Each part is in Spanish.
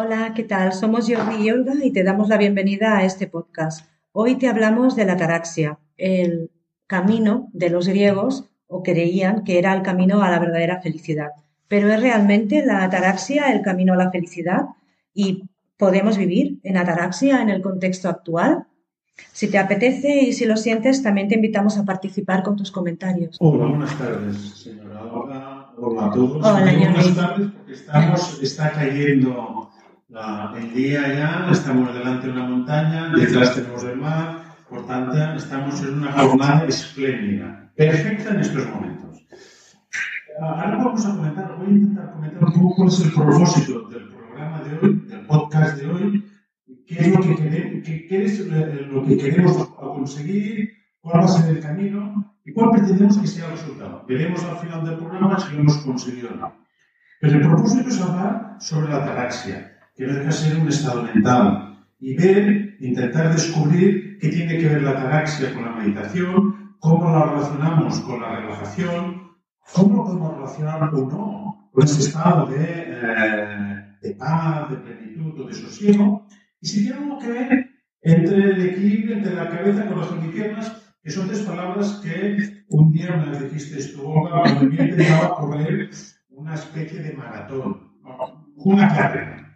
Hola, ¿qué tal? Somos Jordi y Olga y te damos la bienvenida a este podcast. Hoy te hablamos de la ataraxia, el camino de los griegos o creían que era el camino a la verdadera felicidad. Pero es realmente la ataraxia el camino a la felicidad y podemos vivir en ataraxia en el contexto actual. Si te apetece y si lo sientes, también te invitamos a participar con tus comentarios. Hola, buenas tardes, señora Olga. Hola a todos. Hola, buenas tardes porque estamos, está cayendo la, el día ya, estamos delante de una montaña, detrás tenemos el mar, por tanto, estamos en una jornada espléndida, perfecta en estos momentos. Ahora vamos a comentar, voy a intentar comentar un poco cuál es el propósito del programa de hoy, del podcast de hoy, qué es lo que queremos, qué, es lo que queremos conseguir, cuál va a ser el camino y cuál pretendemos que sea el resultado. Veremos al final del programa si lo hemos conseguido o no. Pero el propósito es hablar sobre la ataraxia, que deja ser un estado mental, y ver, intentar descubrir qué tiene que ver la ataraxia con la meditación, cómo la relacionamos con la relajación, cómo podemos relacionar o no con ese estado de, eh, de paz, de plenitud o de sosiego, y si tiene algo que ver entre el equilibrio entre la cabeza, corazón y piernas, que son tres palabras que un día me dijiste tú, Olga, cuando me intentaba correr una especie de maratón, una carrera.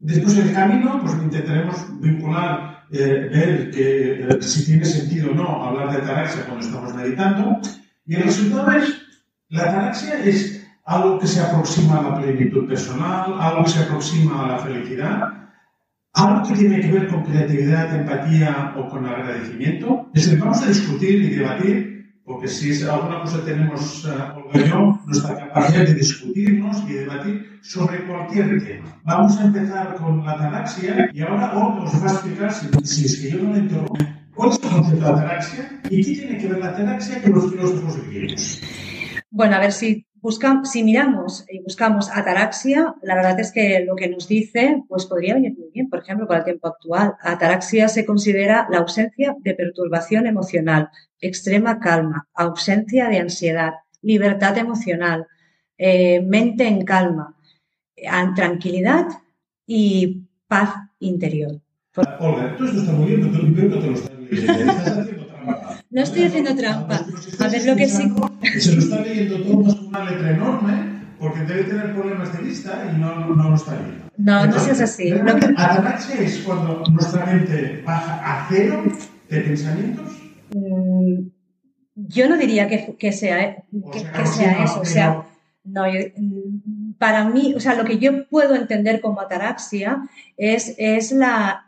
Después del camino, pues intentaremos vincular eh, ver que, eh, si tiene sentido o no hablar de ataraxia cuando estamos meditando. Y el resultado es, la ataraxia es algo que se aproxima a la plenitud personal, algo que se aproxima a la felicidad, algo que tiene que ver con creatividad, empatía o con agradecimiento. Es decir, vamos a discutir y debatir porque si es alguna cosa tenemos, yo, nuestra capacidad de discutirnos y debatir sobre cualquier tema. Vamos a empezar con la ataraxia y ahora Olga os va a explicar, si, es que yo no interrumpo, cuál es el concepto de ataraxia y qué tiene que ver la ataraxia con los filósofos griegos. Bueno, a ver si buscamos, si miramos y buscamos ataraxia, la verdad es que lo que nos dice, pues podría venir muy bien, por ejemplo, para el tiempo actual. Ataraxia se considera la ausencia de perturbación emocional, extrema calma, ausencia de ansiedad, libertad emocional, eh, mente en calma, eh, tranquilidad y paz interior. Olga, tú esto está muy bien, pero tú te lo estás leyendo. Estás haciendo trampa. No estoy haciendo trampa. A ver lo que sí. Se lo está leyendo todo con una letra enorme porque debe tener problemas de vista y no, no, lo está leyendo. No, no seas así. Lo que... es cuando nuestra mente baja a cero de pensamientos Mm, yo no diría que, sea, que, sea eso. O sea, no, mm, para mí, o sea, lo que yo puedo entender como ataraxia es, es la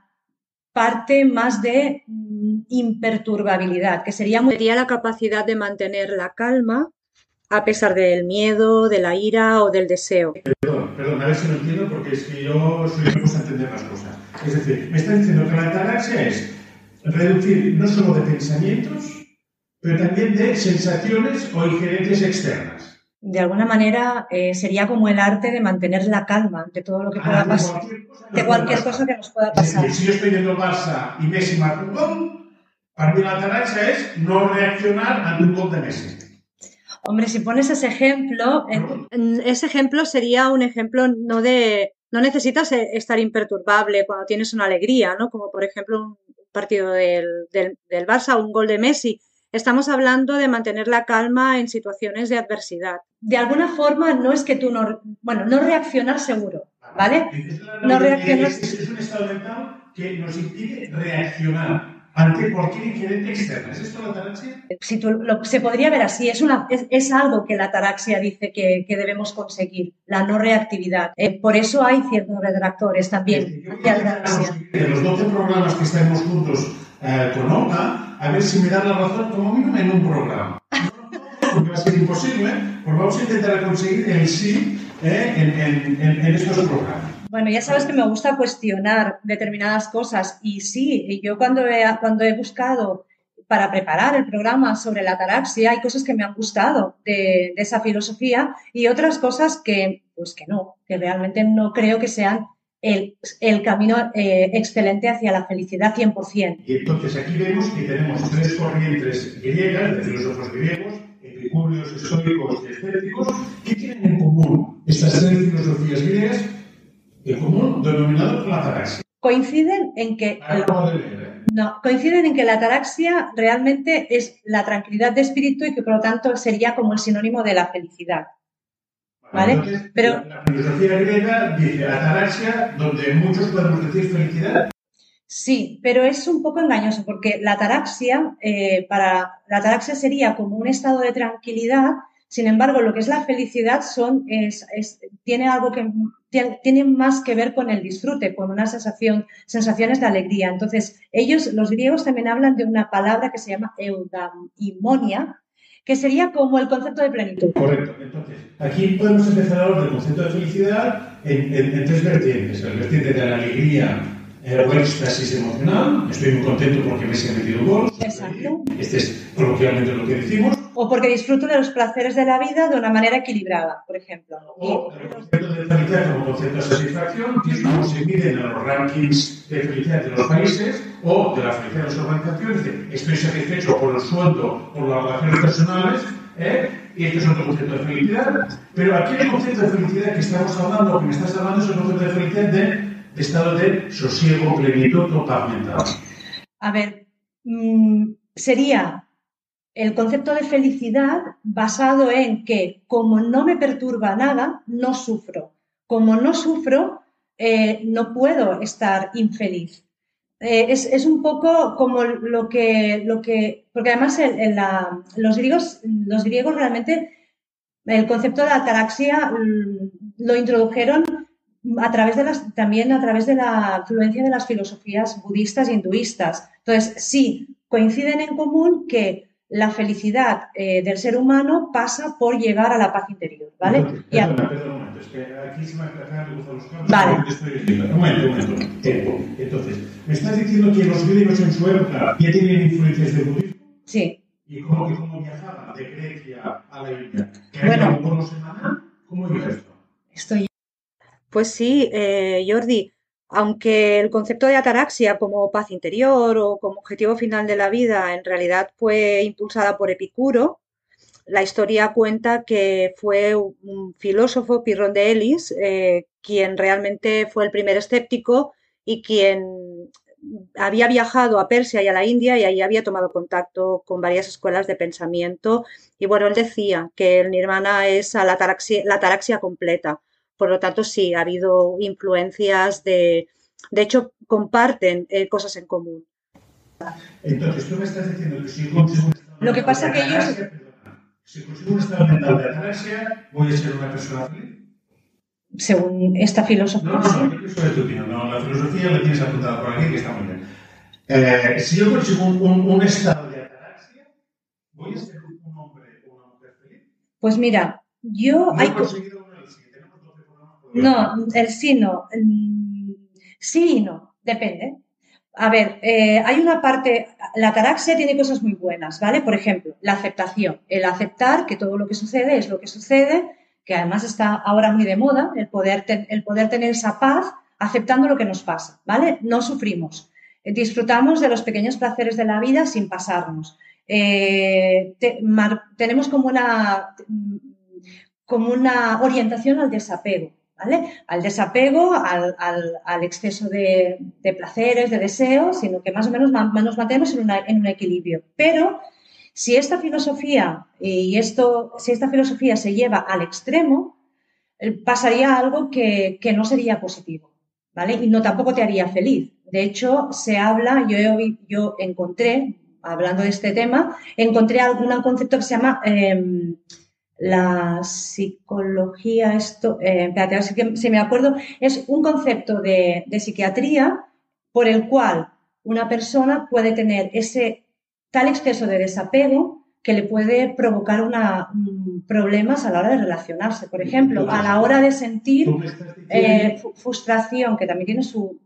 parte más de mm, imperturbabilidad, que sería, muy, sería la capacidad de mantener la calma a pesar del miedo, de la ira o del deseo. Perdón, perdón, a ver si lo entiendo porque es que yo soy muy a entender las cosas. Es decir, me está diciendo que la ataraxia es reducir no solo de pensamientos, pero también de sensaciones o injerencias externas. De alguna manera eh, sería como el arte de mantener la calma ante todo lo que pueda ah, pasar. De cualquier cosa que nos pueda pasar. si yo estoy viendo Barça y Messi marca un gol, para mí la tarea es no reaccionar ante un gol de Messi. Hombre, si pones ese ejemplo, ese ejemplo sería un ejemplo no de no necesitas eh, estar imperturbable cuando tienes una alegría, ¿no? Como por ejemplo partido del, del, del Barça, un gol de Messi. Estamos hablando de mantener la calma en situaciones de adversidad. De alguna forma, no es que tú no, bueno, no reaccionar seguro, ¿vale? No reaccionar. Es, un estado mental que nos impide reaccionar ante cualquier incidente externo. ¿Es esto la ataraxia? Si tú, lo, se podría ver así. Es, una, es, es, algo que la ataraxia dice que, que debemos conseguir, la no reactividad. Eh, por eso hay ciertos retractores también. De los 12 programas que estamos juntos eh, con OCA, a ver si me da la razón como mínimo en un programa. porque va a ser imposible, pues vamos a intentar conseguir el sí eh, en, en, en estos programas. Bueno, ya sabes que me gusta cuestionar determinadas cosas y sí, yo cuando he, buscado para preparar el programa sobre la ataraxia hay cosas que me han gustado de, esa filosofía y otras cosas que, pues que no, que realmente no creo que sean el, camino eh, excelente hacia la felicidad 100%. Y entonces aquí vemos que tenemos tres corrientes griegas, de filósofos griegos, epicúreos, estoicos y escépticos, ¿qué tienen en común estas tres filosofías griegas el común denominador con la ataraxia. Coinciden en que ¿eh? no, coinciden en que la ataraxia realmente es la tranquilidad de espíritu y que por lo tanto sería como el sinónimo de la felicidad. ¿Vale? Entonces, Pero- la filosofía griega dice ataraxia, donde muchos podemos decir felicidad. Sí, pero es un poco engañoso porque la ataraxia, eh, para la ataraxia sería como un estado de tranquilidad. Sin embargo, lo que es la felicidad son, es, es- tiene algo que tiene, tiene más que ver con el disfrute, con una sensación, sensaciones de alegría. Entonces, ellos, los griegos, también hablan de una palabra que se llama eudaimonia, que sería como el concepto de plenitud. Correcto. Entonces, aquí podemos empezar a hablar del concepto de felicidad en, en- en tres vertientes. El vertiente de la alegría o éxtasis emocional. Estoy muy contento porque Messi ha metido gol. Exacto. Este es coloquialmente lo que decimos. O porque disfruto de los placeres de la vida de una manera equilibrada, por ejemplo. O el concepto de felicidad como concepto de satisfacción, que es como se mide en los rankings de felicidad de los países o de la felicidad de las organizaciones. estoy satisfecho por el sueldo, por las relaciones personales, ¿eh? y este es otro concepto de felicidad. Pero aquí el concepto de felicidad que estamos hablando, que me estás hablando, es el concepto de felicidad de, de estado de sosiego, plenitud o paz mental. A ver, mm, sería el concepto de felicidad basado en que como no me perturba nada, no sufro. Como no sufro, eh, no puedo estar infeliz. Eh, es, es un poco como lo que, lo que porque además la- los, griegos, los griegos realmente el concepto de ataraxia mm, lo introdujeron a través de las, también a través de la influencia de las filosofías budistas e hinduistas. Entonces, sí, coinciden en común que la felicidad eh, del ser humano pasa por llegar a la paz interior, ¿vale? Y a- perdona, perdona un momento, es que aquí se me los campos. Vale. estoy. Un momento, un momento. Entonces, me estás diciendo que los griegos en su época ya tenían influencias del budismo sí, y cómo que cómo viajaban de Grecia a la India. ¿Que Bueno. ¿Cómo iba esto? estoy. Pues sí, eh, Jordi, aunque el concepto de ataraxia como paz interior o como objetivo final de la vida en realidad fue impulsada por Epicuro, la historia cuenta que fue un- filósofo, Pirrón de Elis, eh, quien realmente fue el primer escéptico y quien había viajado a Persia y a la India y ahí había tomado contacto con varias escuelas de pensamiento. Y bueno, él decía que el nirvana es a la ataraxia, la ataraxia completa. Por lo tanto, sí, ha habido influencias de, de hecho, comparten eh, cosas en común. Entonces, tú me estás diciendo que si yo consigo un estado Lo que pasa que ellos- si consigo un estado mental de ataraxia, voy a ser una persona feliz. Según esta filosofía, No, no, no, yo soy tu opinión. No, la filosofía la tienes apuntada por aquí, que está muy bien. Eh, si yo consigo un, un- un estado de ataraxia, ¿voy a ser un hombre o una mujer feliz? Pues mira, yo No hay he co- conseguido uno en el siguiente. Tenemos 12 programas por No, el sí no. Sí y no, depende. A ver, eh, hay una parte, la ataraxia tiene cosas muy buenas, ¿vale? Por ejemplo, la aceptación, el aceptar que todo lo que sucede es lo que sucede, que además está ahora muy de moda, el poder, ten- el poder tener esa paz aceptando lo que nos pasa, ¿vale? No sufrimos, Eh, disfrutamos de los pequeños placeres de la vida sin pasarnos. Eh, te- mar- tenemos como una, mm, como una orientación al desapego, Al desapego, al, exceso de, placeres, de deseos, sino que más o menos nos mantenemos en, un equilibrio. Pero si esta filosofía y esto, si esta filosofía se lleva al extremo, eh, pasaría algo que, no sería positivo, ¿vale? Y no tampoco te haría feliz. De hecho, se habla, yo encontré, hablando de este tema, encontré algún concepto que se llama em, la psicología, esto, eh, espérate, si, que- si me acuerdo, es un concepto de, de psiquiatría por el cual una persona puede tener ese tal exceso de desapego que le puede provocar una, mm, problemas a la hora de relacionarse. Por ejemplo, a la hora de sentir eh, frustración, que también tiene su...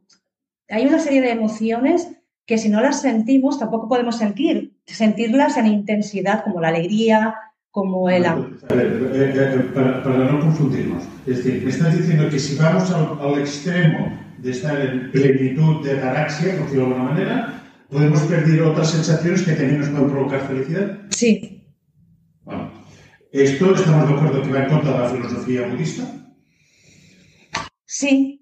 Hay una serie de emociones que si no las sentimos tampoco podemos sentir, sentirlas en intensidad como la alegría, como el amor. A ver, eh, eh, para, para no confundirnos. Es decir, me estás diciendo que si vamos al, al extremo de estar en plenitud de ataraxia, por decirlo de alguna manera, podemos perder otras sensaciones que también nos pueden provocar felicidad. Sí, Bueno, esto estamos de acuerdo que va en contra de la filosofía budista. sí,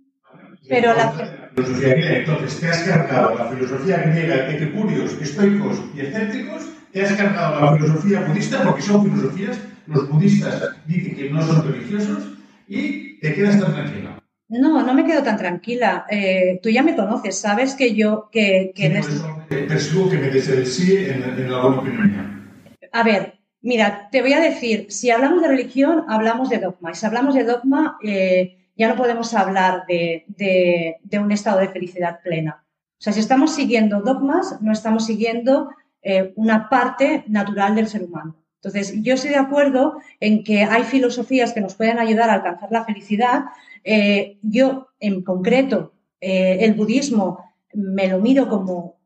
Pero la... filosofía griega. Entonces, te has cargado la filosofía griega epicúreos, estoicos y escépticos, te has cargado la filosofía budista, porque son filosofías, los budistas dicen que no son religiosos, y te quedas tan tranquila. No, no me quedo tan tranquila. Eh, tú ya me conoces, sabes que yo... Que, que sí, en percibo que me des el sí en, en la opinión. A ver, mira, te voy a decir, si hablamos de religión, hablamos de dogma. Y si hablamos de dogma, eh, ya no podemos hablar de, de, un estado de felicidad plena. O sea, si estamos siguiendo dogmas, no estamos siguiendo eh, una parte natural del ser humano. Entonces, yo estoy de acuerdo en que hay filosofías que nos pueden ayudar a alcanzar la felicidad. Eh, yo, en concreto, eh, el budismo me lo miro como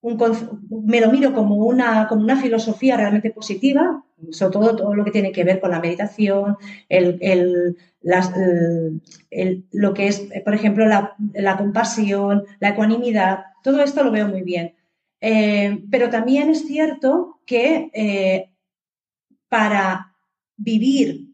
un, me lo miro como una, como una filosofía realmente positiva, sobre todo todo lo que tiene que ver con la meditación, el, lo que es, por ejemplo, la, compasión, la ecuanimidad, todo esto lo veo muy bien. Eh, pero también es cierto que para vivir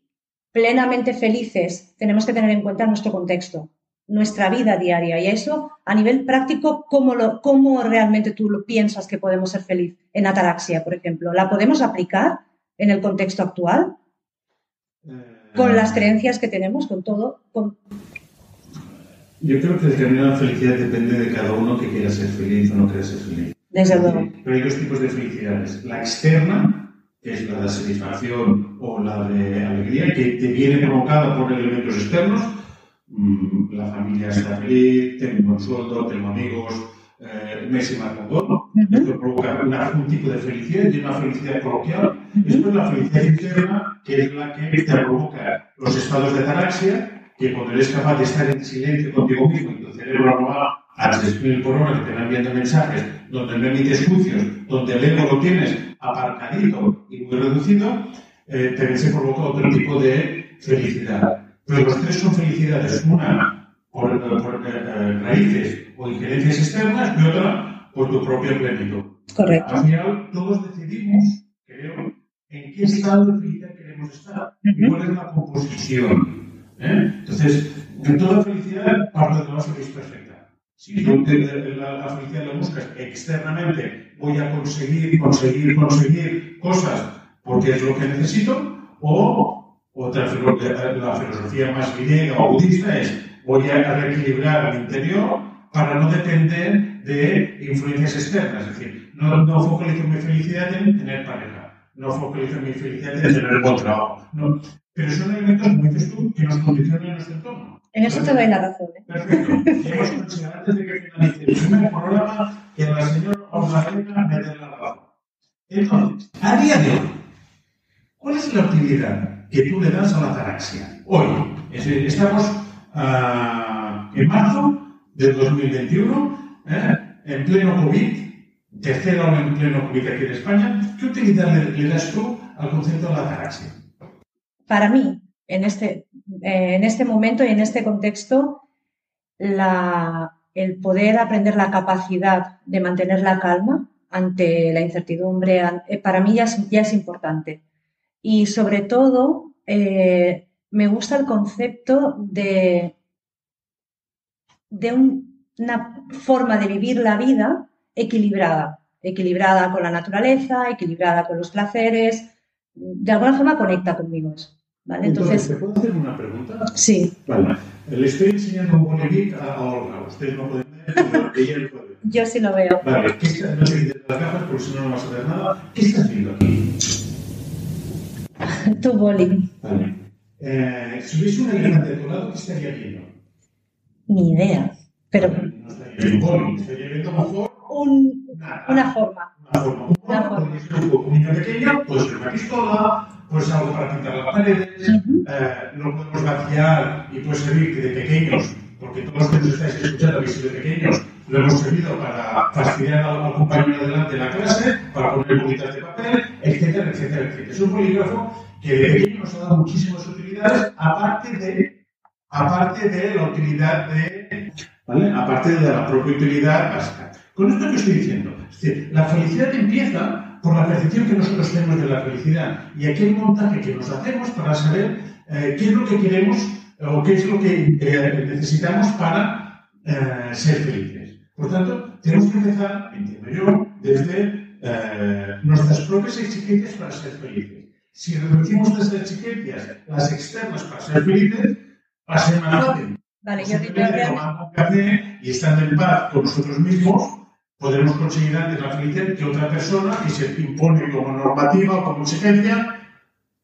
plenamente felices tenemos que tener en cuenta nuestro contexto, nuestra vida diaria. Y eso, a nivel práctico, ¿cómo, lo, cómo realmente tú lo piensas que podemos ser feliz en ataraxia, por ejemplo? ¿La podemos aplicar en el contexto actual? Con las creencias que tenemos, con todo. Yo creo que determinada felicidad depende de cada uno que quiera ser feliz o no quiera ser feliz. Desde luego. Pero hay dos tipos de felicidades. La externa, es la de satisfacción o la de alegría, que te viene provocada por elementos externos. Mm, la familia está feliz, tengo un sueldo, tengo amigos, eh, Messi marca todo. Esto provoca un tipo de felicidad y una felicidad coloquial. Después la felicidad interna, que es la que te provoca los estados de ataraxia, que cuando eres capaz de estar en silencio contigo mismo y tu cerebro no va a 3.000 por hora que te van enviando mensajes, donde no emites juicios, donde el ego lo tienes aparcadito y muy reducido, eh, también se provoca otro tipo de felicidad. Pero los tres son felicidades, una por, eh, raíces o injerencias externas y otra por tu propio plenitud. Correcto. Al final, todos decidimos, creo, en qué estado de felicidad queremos estar y cuál es la composición. ¿eh? Entonces, en toda felicidad, parte de la que es perfecta. Si yo la, la, felicidad la buscas externamente, voy a conseguir, conseguir, conseguir cosas porque es lo que necesito, o otra la filosofía más griega o budista es voy a reequilibrar el interior para no depender de influencias externas. Es decir, no, no focalizo mi felicidad en tener pareja, no focalizo mi felicidad en tener buen trabajo. No. Pero son elementos, como dices tú, que nos condicionan en nuestro entorno. En eso te doy la razón. ¿eh? Perfecto. hemos conseguido antes de que finalice el primer programa que la señora me dé la razón. Entonces, a día de hoy, ¿cuál es la utilidad que tú le das a la ataraxia? Hoy, estamos uh, en marzo del 2021, ¿eh? en pleno COVID, tercera ola en pleno COVID aquí en España. ¿Qué utilidad le, le das tú al concepto de la ataraxia? Para mí, en este, eh, en este momento y en este contexto, el poder aprender la capacidad de mantener la calma ante la incertidumbre, eh, para mí ya es, importante. Y sobre todo, eh, me gusta el concepto de, de una forma de vivir la vida equilibrada, equilibrada con la naturaleza, equilibrada con los placeres, de alguna forma conecta conmigo eso. ¿Vale? Entonces, ¿te puedo hacer una pregunta? Sí. Vale. Le estoy enseñando un bolivic a, Olga. Ustedes no pueden ver, pero ella puede. Yo sí lo veo. Vale. ¿Qué está, no te quites las gafas porque si no, no vas a ver nada. ¿Qué estás viendo aquí? tu boli. Vale. Eh, si hubiese una línea de tu lado, ¿qué estaría viendo? Ni idea. Pero... No estaría viendo boli. Estaría viendo mejor... Un, una forma. Una forma. Una forma. Un niño pequeño puede ser una pistola, pues algo para pintar las paredes, eh, lo podemos vaciar y puede servir que de pequeños, porque todos los que nos estáis escuchando habéis sido pequeños, lo hemos servido para fastidiar al, compañero delante de la clase, para poner bolitas de papel, etcétera, etcétera, etcétera. Es un bolígrafo que de pequeño nos ha dado muchísimas utilidades, aparte de, aparte de la utilidad de, ¿vale? Aparte de la propia utilidad básica. Con esto que estoy diciendo, es decir, la felicidad empieza por la percepción que nosotros tenemos de la felicidad y aquel montaje que nos hacemos para saber eh, qué es lo que queremos o qué es lo que eh, necesitamos para eh, ser felices. Por tanto, tenemos que empezar, entiendo yo, desde eh, nuestras propias exigencias para ser felices. Si reducimos nuestras exigencias, las externas para ser felices, va a ser más fácil. Vale, yo un café y estando en paz con nosotros mismos, podremos conseguir antes la felicidad que otra persona que se impone como normativa o como exigencia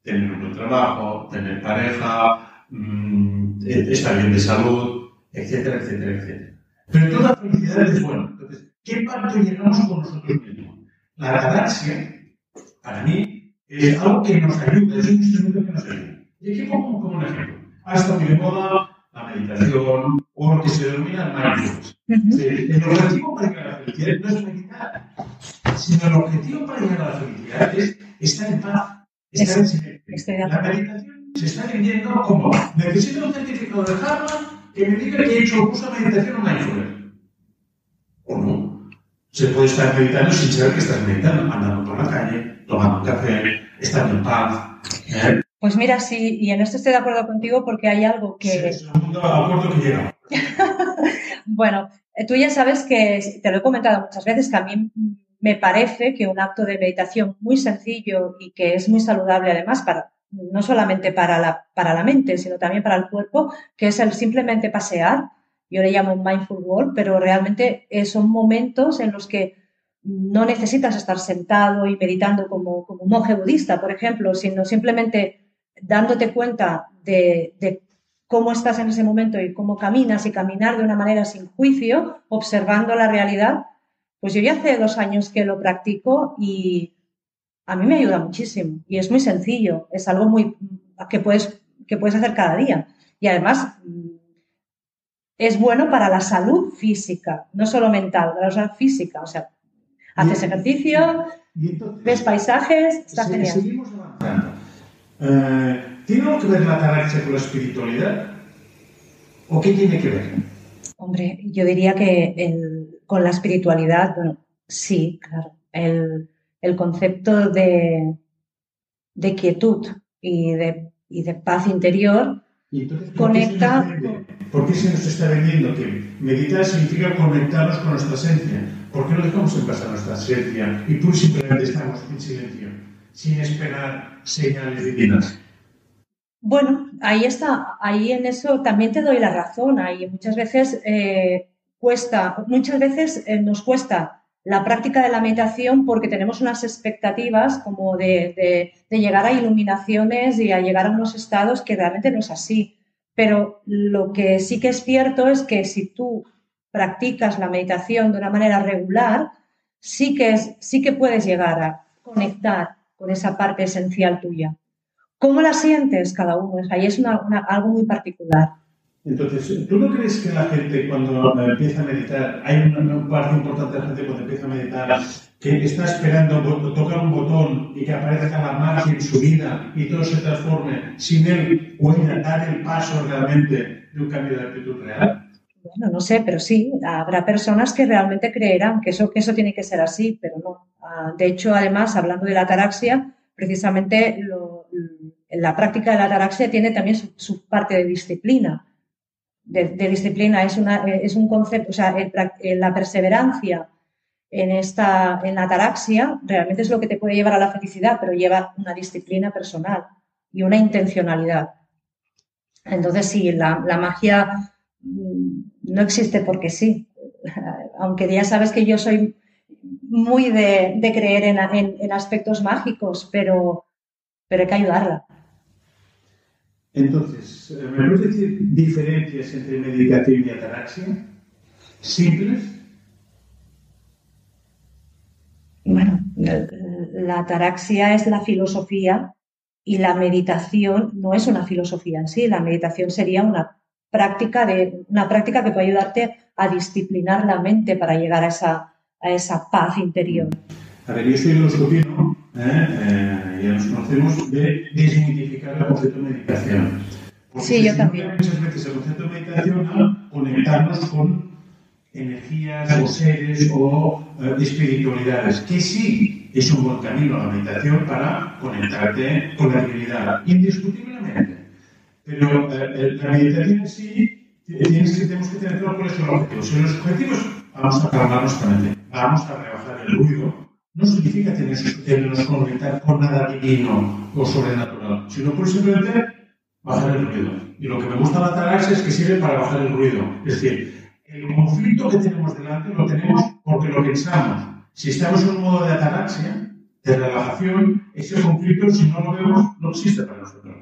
tener un buen trabajo, tener pareja, mmm, estar bien de salud, etcétera, etcétera, etcétera. Pero toda felicidad es buena. Entonces, ¿qué pacto llegamos con nosotros mismos? La galaxia, para mí, es algo que nos ayuda, es un instrumento que nos ayuda. Y aquí pongo como un ejemplo. Hasta muy de moda la meditación o lo que se denomina el mindfulness. El objetivo para felicidad no es meditar, sino el objetivo para llegar a la felicidad es estar en paz, estar en silencio. La meditación se está vendiendo como necesito un certificado de Harvard que me diga que he hecho un curso de meditación o mindfulness. O no. Se puede estar meditando sin saber que estás meditando, andando por la calle, tomando un café, estando en paz. ¿eh? Pues mira, sí, y en esto estoy de acuerdo contigo porque hay algo que... Sí, es acuerdo que llega. bueno, tú ya sabes que, te lo he comentado muchas veces, que a mí me parece que un acto de meditación muy sencillo y que es muy saludable además para no solamente para la, para la mente, sino también para el cuerpo, que es el simplemente pasear. Yo le llamo mindful walk, pero realmente son momentos en los que no necesitas estar sentado y meditando como, como un monje budista, por ejemplo, sino simplemente dándote cuenta de, de, cómo estás en ese momento y cómo caminas y caminar de una manera sin juicio, observando la realidad, pues yo ya hace dos años que lo practico y a mí me ayuda muchísimo y es muy sencillo, es algo muy que puedes, que puedes hacer cada día y además es bueno para la salud física, no solo mental, para la salud física, o sea, haces ejercicio, ves paisajes, está genial. Seguimos avanzando. Eh, ¿Tiene algo que ver la ataraxia con la espiritualidad? ¿O qué tiene que ver? Hombre, yo diría que el, con la espiritualidad, bueno, sí, claro. El, el concepto de, de, quietud y de, y de paz interior ¿Y entonces, ¿por conecta. Qué ¿Por qué se nos está vendiendo que meditar significa conectarnos con nuestra esencia? ¿Por qué no dejamos en pasar nuestra esencia y tú simplemente estamos en silencio, sin esperar señales divinas? Bueno, ahí está, ahí en eso también te doy la razón. Ahí muchas veces eh, cuesta, muchas veces eh, nos cuesta la práctica de la meditación porque tenemos unas expectativas como de, de, de, llegar a iluminaciones y a llegar a unos estados que realmente no es así. Pero lo que sí que es cierto es que si tú practicas la meditación de una manera regular, sí que, es, sí que puedes llegar a conectar con esa parte esencial tuya. ¿Cómo la sientes cada uno? Ahí es una, una, algo muy particular. Entonces, ¿tú no crees que la gente cuando empieza a meditar, hay una, una, parte importante de la gente cuando empieza a meditar que está esperando tocar un botón y que aparezca la magia en su vida y todo se transforme sin él pueda dar el paso realmente de un cambio de actitud real? Bueno, no sé, pero sí, habrá personas que realmente creerán que eso, que eso tiene que ser así, pero no. De hecho, además, hablando de la ataraxia, precisamente la práctica de la ataraxia tiene también su, parte de disciplina de, de, disciplina, es, una, es un concepto, o sea, el, la perseverancia en, esta, en la ataraxia realmente es lo que te puede llevar a la felicidad, pero lleva una disciplina personal y una intencionalidad. Entonces, sí, la, la magia no existe porque sí, aunque ya sabes que yo soy muy de, de creer en, en, en, aspectos mágicos, pero, pero hay que ayudarla. Entonces, ¿me puedes decir diferencias entre meditación y ataraxia? ¿Simples? Bueno, la ataraxia es la filosofía y la meditación no es una filosofía en sí. La meditación sería una práctica, de, una práctica que puede ayudarte a disciplinar la mente para llegar a esa, a esa paz interior. A ver, yo soy filosofino, ¿eh? eh, ya nos conocemos, de desmitificar el concepto de meditación. Porque sí, yo también. Muchas veces el concepto de meditación a conectarnos con energías o seres o eh, espiritualidades, que sí es un buen camino la meditación para conectarte con la divinidad, indiscutiblemente. Pero eh, la meditación en sí, tienes que, tenemos que tener claro cuáles son los objetivos. Si los objetivos, vamos a calmar nuestra mente, vamos a rebajar el ruido, no significa tenernos conectar con nada divino o sobrenatural, sino por simplemente bajar el ruido. Y lo que me gusta la ataraxia es que sirve para bajar el ruido. Es decir, el conflicto que tenemos delante lo tenemos porque lo pensamos. Si estamos en un modo de ataraxia, de relajación, ese conflicto, si no lo vemos, no existe para nosotros.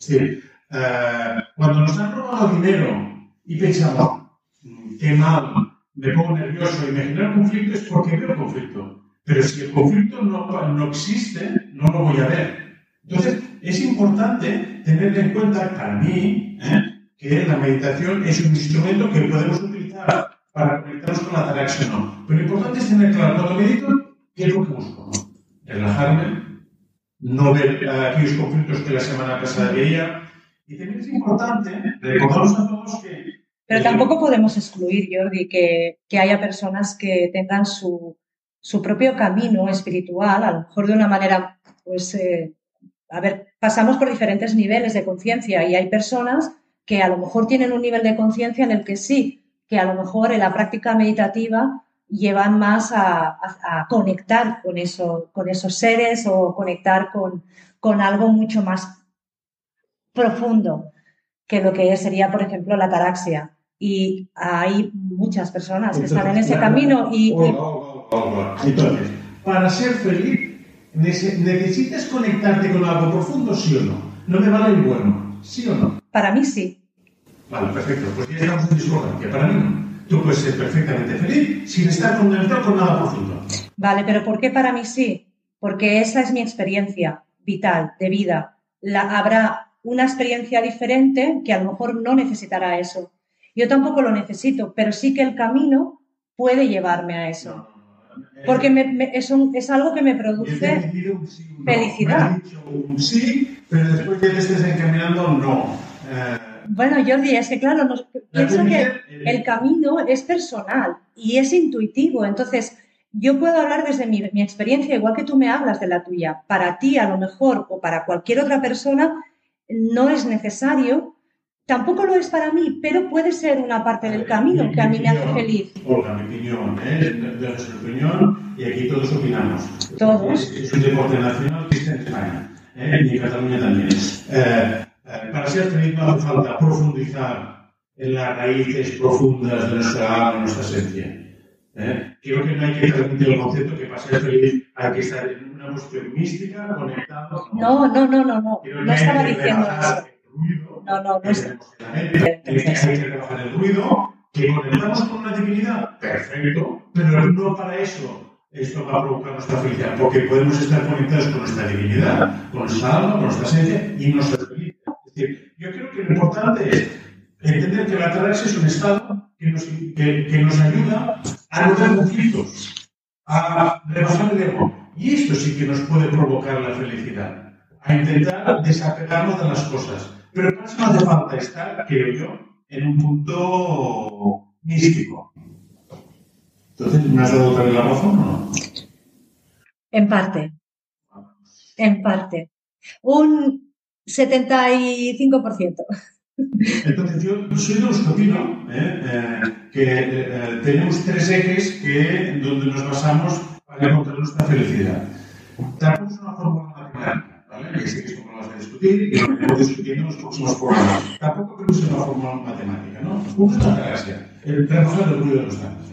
Es decir, eh, cuando nos han robado dinero y pensamos, mm, qué mal, me pongo nervioso y me genera conflicto, es porque veo conflicto. Pero si el conflicto no, no existe, no lo voy a ver. Entonces, es importante tener en cuenta para mí ¿eh? que la meditación es un instrumento que podemos utilizar para conectarnos con la tarea no. Pero lo importante es tener claro cuando medito qué es lo que busco. Relajarme, no ver aquellos conflictos que la semana pasada veía. Y también es importante recordarnos a todos que... Pero tampoco podemos excluir, Jordi, que, que haya personas que tengan su, su propio camino espiritual, a lo mejor de una manera, pues, eh, a ver, pasamos por diferentes niveles de conciencia y hay personas que a lo mejor tienen un nivel de conciencia en el que sí, que a lo mejor en la práctica meditativa llevan más a, conectar con, eso, con esos seres o conectar con, con algo mucho más profundo que lo que sería, por ejemplo, la ataraxia. Y hay muchas personas que están en ese camino y... Entonces, para ser feliz, ¿necesitas conectarte con algo profundo, sí o no? No me vale el bueno, ¿sí o no? Para mí sí. Vale, perfecto. Pues ya estamos en discordancia. Para mí no. Tú puedes ser perfectamente feliz sin estar conectado con nada profundo. Vale, pero ¿por qué para mí sí? Porque esa es mi experiencia vital, de vida. La, habrá una experiencia diferente que a lo mejor no necesitará eso. Yo tampoco lo necesito, pero sí que el camino puede llevarme a eso. Porque me, es, es, algo que me produce felicidad. sí, pero después que te estés encaminando, no. Eh, bueno, Jordi, es que claro, pienso que el camino es personal y es intuitivo. Entonces, yo puedo hablar desde mi, mi, experiencia, igual que tú me hablas de la tuya. Para ti, a lo mejor, o para cualquier otra persona, no es necesario. Tampoco lo es para mí, pero puede ser una parte del camino que a mí me hace feliz. Olga, mi opinión, ¿eh? Dejas su opinión y aquí todos opinamos. Todos. Es, un deporte nacional que está en España ¿eh? y en Cataluña también. Eh, eh, para ser feliz no hace falta profundizar en las raíces profundas de nuestra de nuestra esencia. ¿Eh? Creo que no hay que transmitir el concepto que hay que estar en una posición mística, conectado. No, no, no, no, no. No estaba diciendo eso. Ruido, no, no, no. Es... Hay que trabajar el ruido, que conectamos con una divinidad, perfecto, pero no para eso esto va a provocar nuestra felicidad, porque podemos estar conectados con nuestra divinidad, con nuestra alma, con nuestra esencia y no ser felices yo creo que lo importante es entender que la ataraxia es un estado que nos, que, nos ayuda a no tener conflictos, a rebajar el ego. Y esto sí que nos puede provocar la felicidad, a intentar desapegarnos de las cosas. Pero eso no hace falta estar, creo yo, en un punto místico. Entonces, ¿me has dado vez la razón o no? En parte. En parte. Un, 75%. Entonces, yo soy de los que ¿eh? eh, que eh, tenemos tres ejes que, donde nos basamos para encontrar nuestra felicidad. Tampoco es una fórmula matemática, ¿vale? Que sé que esto lo vas a discutir y lo vamos discutiendo en los próximos programas. Tampoco creo que sea una fórmula matemática, ¿no? Una gracia, el trabajar el ruido de los datos.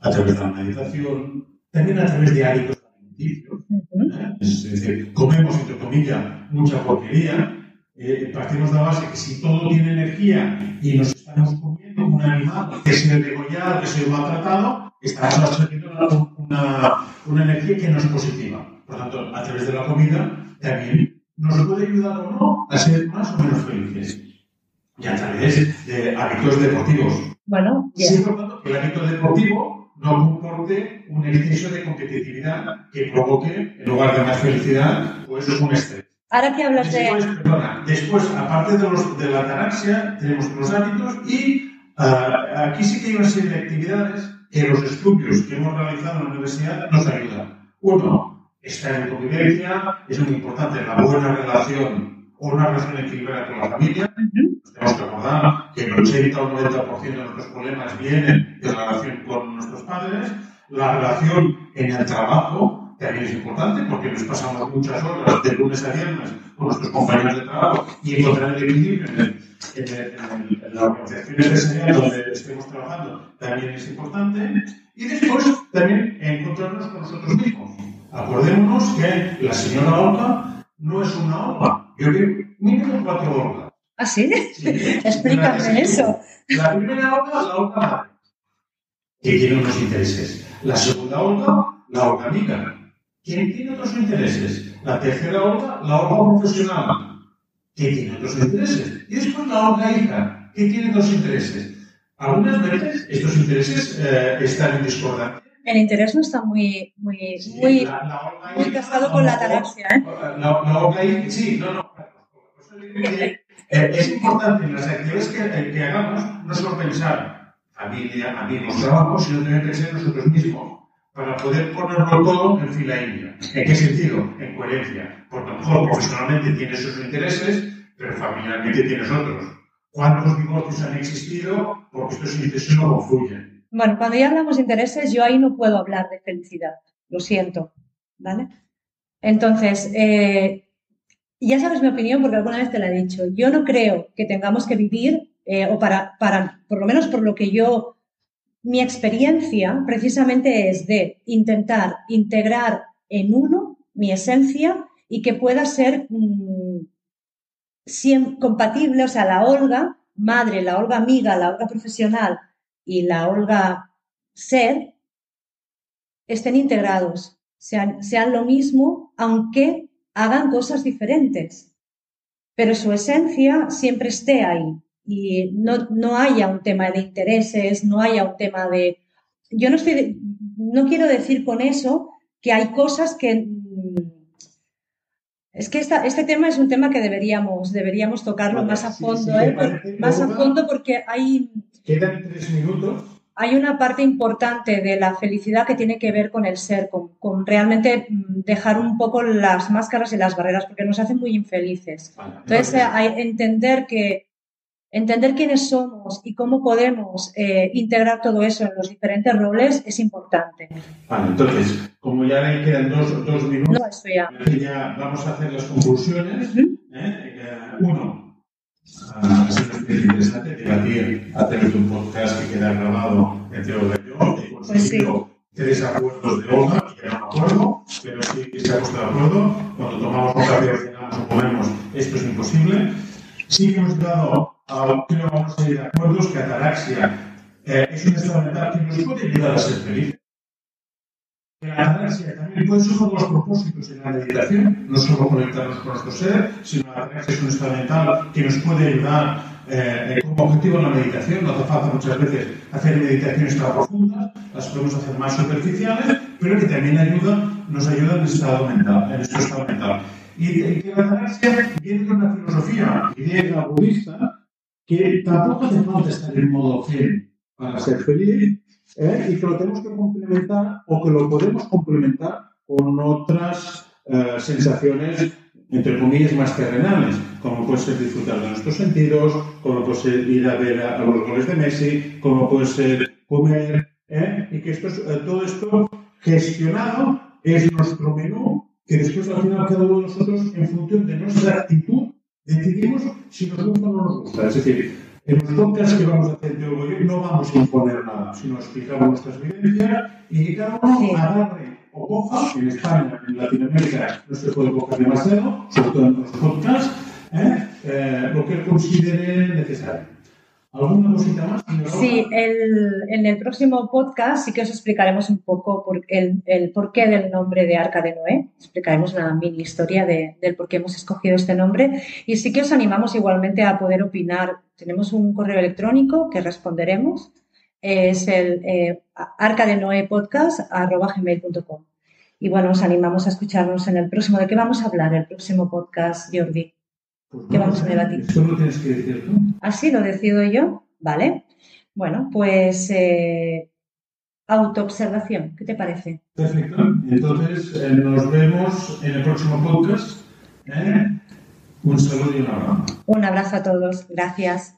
A través de la meditación, también a través de hábitos alimenticios. ¿eh? Es decir, comemos, entre comillas, mucha porquería, eh, partimos de la base que si todo tiene energía y nos estamos comiendo un animal que se ha degollado, que se ha maltratado, estamos absorbiendo una, una, energía que no es positiva. Por lo tanto, a través de la comida también nos puede ayudar o no a ser más o menos felices. Y a través de hábitos deportivos. Bueno, sí, por tanto, el hábito deportivo no comporte un exceso de competitividad que provoque, en lugar de más felicidad, pues un estrés. Ahora que hablas después, de... Perdona, después, aparte de, los, de la ataraxia, tenemos los hábitos y uh, aquí sí que hay una serie de actividades que los estudios que hemos realizado en la universidad nos ayudan. Uno, estar en convivencia, es muy importante la buena relación o una relación equilibrada con la familia. Nos tenemos que acordar que el 80 o 90% de nuestros problemas vienen de la relación con nuestros padres. La relación en el trabajo también es importante porque nos pasamos muchas horas de lunes a viernes con nuestros compañeros de trabajo y encontrar el equilibrio en, el, en, el, en, el, la organización empresarial donde estemos trabajando también es importante. Y después también encontrarnos con nosotros mismos. Acordémonos que la señora Olga no es una Olga. Yo creo mínimo cuatro Olgas. ¿Ah, sí? sí Explícame eso. La primera Olga, la Olga madre, que tiene unos intereses. La segunda Olga, la Olga amiga, ¿Quién tiene otros intereses? La tercera Olga, la Olga profesional, que tiene otros intereses. Y después la Olga hija, que tiene dos intereses. Algunas veces estos intereses eh, están en discordancia. El interés no está muy, muy, sí, muy, la, la muy casado con la ataraxia. ¿eh? La, la hija, sí, no, no. Eh, es importante en las actividades que, que hagamos no solo pensar familia, amigos, trabajo, sino también pensar en nosotros mismos para poder ponerlo todo en fila india. ¿En qué sentido? En coherencia. Porque a lo mejor profesionalmente tienes sus intereses, pero familiarmente tienes otros. ¿Cuántos divorcios han existido? Porque estos intereses no confluyen. Bueno, cuando ya hablamos de intereses, yo ahí no puedo hablar de felicidad. Lo siento. ¿Vale? Entonces, eh, ya sabes mi opinión porque alguna vez te la he dicho. Yo no creo que tengamos que vivir, eh, o para, para, por lo menos por lo que yo mi experiencia precisamente es de intentar integrar en uno mi esencia y que pueda ser mmm, compatible, o sea, la Olga madre, la Olga amiga, la Olga profesional y la Olga ser estén integrados, sean lo mismo, aunque hagan cosas diferentes, pero su esencia siempre esté ahí y no, no haya un tema de intereses, no haya un tema de... Yo no estoy, no quiero decir con eso que hay cosas que... Es que esta, este tema es un tema que deberíamos, deberíamos tocarlo más a fondo, sí, sí, ¿eh? más a fondo porque hay... Quedan tres minutos hay una parte importante de la felicidad que tiene que ver con el ser, con, con, realmente dejar un poco las máscaras y las barreras, porque nos hacen muy infelices. Vale, Entonces, hay, entender que Entender quiénes somos y cómo podemos eh, integrar todo eso en los diferentes roles es importante. Vale, entonces, como ya le quedan dos, dos minutos, no, ya. ya. vamos a hacer las conclusiones. Uh -huh. ¿eh? Uno, ha sido muy interesante debatir a través de un podcast que queda grabado entre Olga y yo. He pues sí. tres acuerdos de Olga, que era un acuerdo, pero sí que se ha puesto de acuerdo. Cuando tomamos un café o cenamos o comemos, esto es imposible. Sí que hemos dado creo que vamos a ir de acuerdo que ataraxia eh, es un estado mental que nos puede ayudar a ser felices. La ataraxia también puede ser uno de los propósitos en la meditación, no solo conectarnos con nuestro ser, sino la ataraxia es un estado mental que nos puede ayudar eh, como objetivo en la meditación. No hace falta muchas veces hacer meditaciones tan profundas, las podemos hacer más superficiales, pero que también ayuda, nos ayuda en estado mental, en nuestro estado mental. Y, y que la ataraxia viene de una filosofía griega budista que tampoco hace falta estar en modo zen para ser feliz ¿eh? y que lo tenemos que complementar o que lo podemos complementar con otras eh, sensaciones, entre comillas, más terrenales, como puede ser disfrutar de nuestros sentidos, como puede ser ir a ver a, a los goles de Messi, como puede ser comer, ¿eh? y que esto es, eh, todo esto gestionado es nuestro menú, que después al final cada uno de nosotros, en función de nuestra actitud, decidimos si nos gusta o no nos gusta. Es decir, en los podcasts que vamos a hacer yo no vamos a imponer nada, sino explicamos nuestras vivencias y cada uno agarre o coja, en España, en Latinoamérica no se puede coger demasiado, sobre todo en los podcasts, ¿eh? Eh, lo que considere necesario. ¿Alguna cosita más? Sí, el, en el próximo podcast sí que os explicaremos un poco por el, el porqué del nombre de Arca de Noé. Explicaremos una mini historia de, del por qué hemos escogido este nombre. Y sí que os animamos igualmente a poder opinar. Tenemos un correo electrónico que responderemos. Es el eh, arcadenoepodcast.com. Y bueno, os animamos a escucharnos en el próximo. ¿De qué vamos a hablar el próximo podcast, Jordi? Pues ¿Qué vamos a debatir? Eso lo tienes que decir tú. ¿Así lo decido yo? Vale. Bueno, pues eh, autoobservación, ¿qué te parece? Perfecto. Entonces eh, nos vemos en el próximo podcast. ¿eh? Un saludo y un abrazo. Un abrazo a todos. Gracias.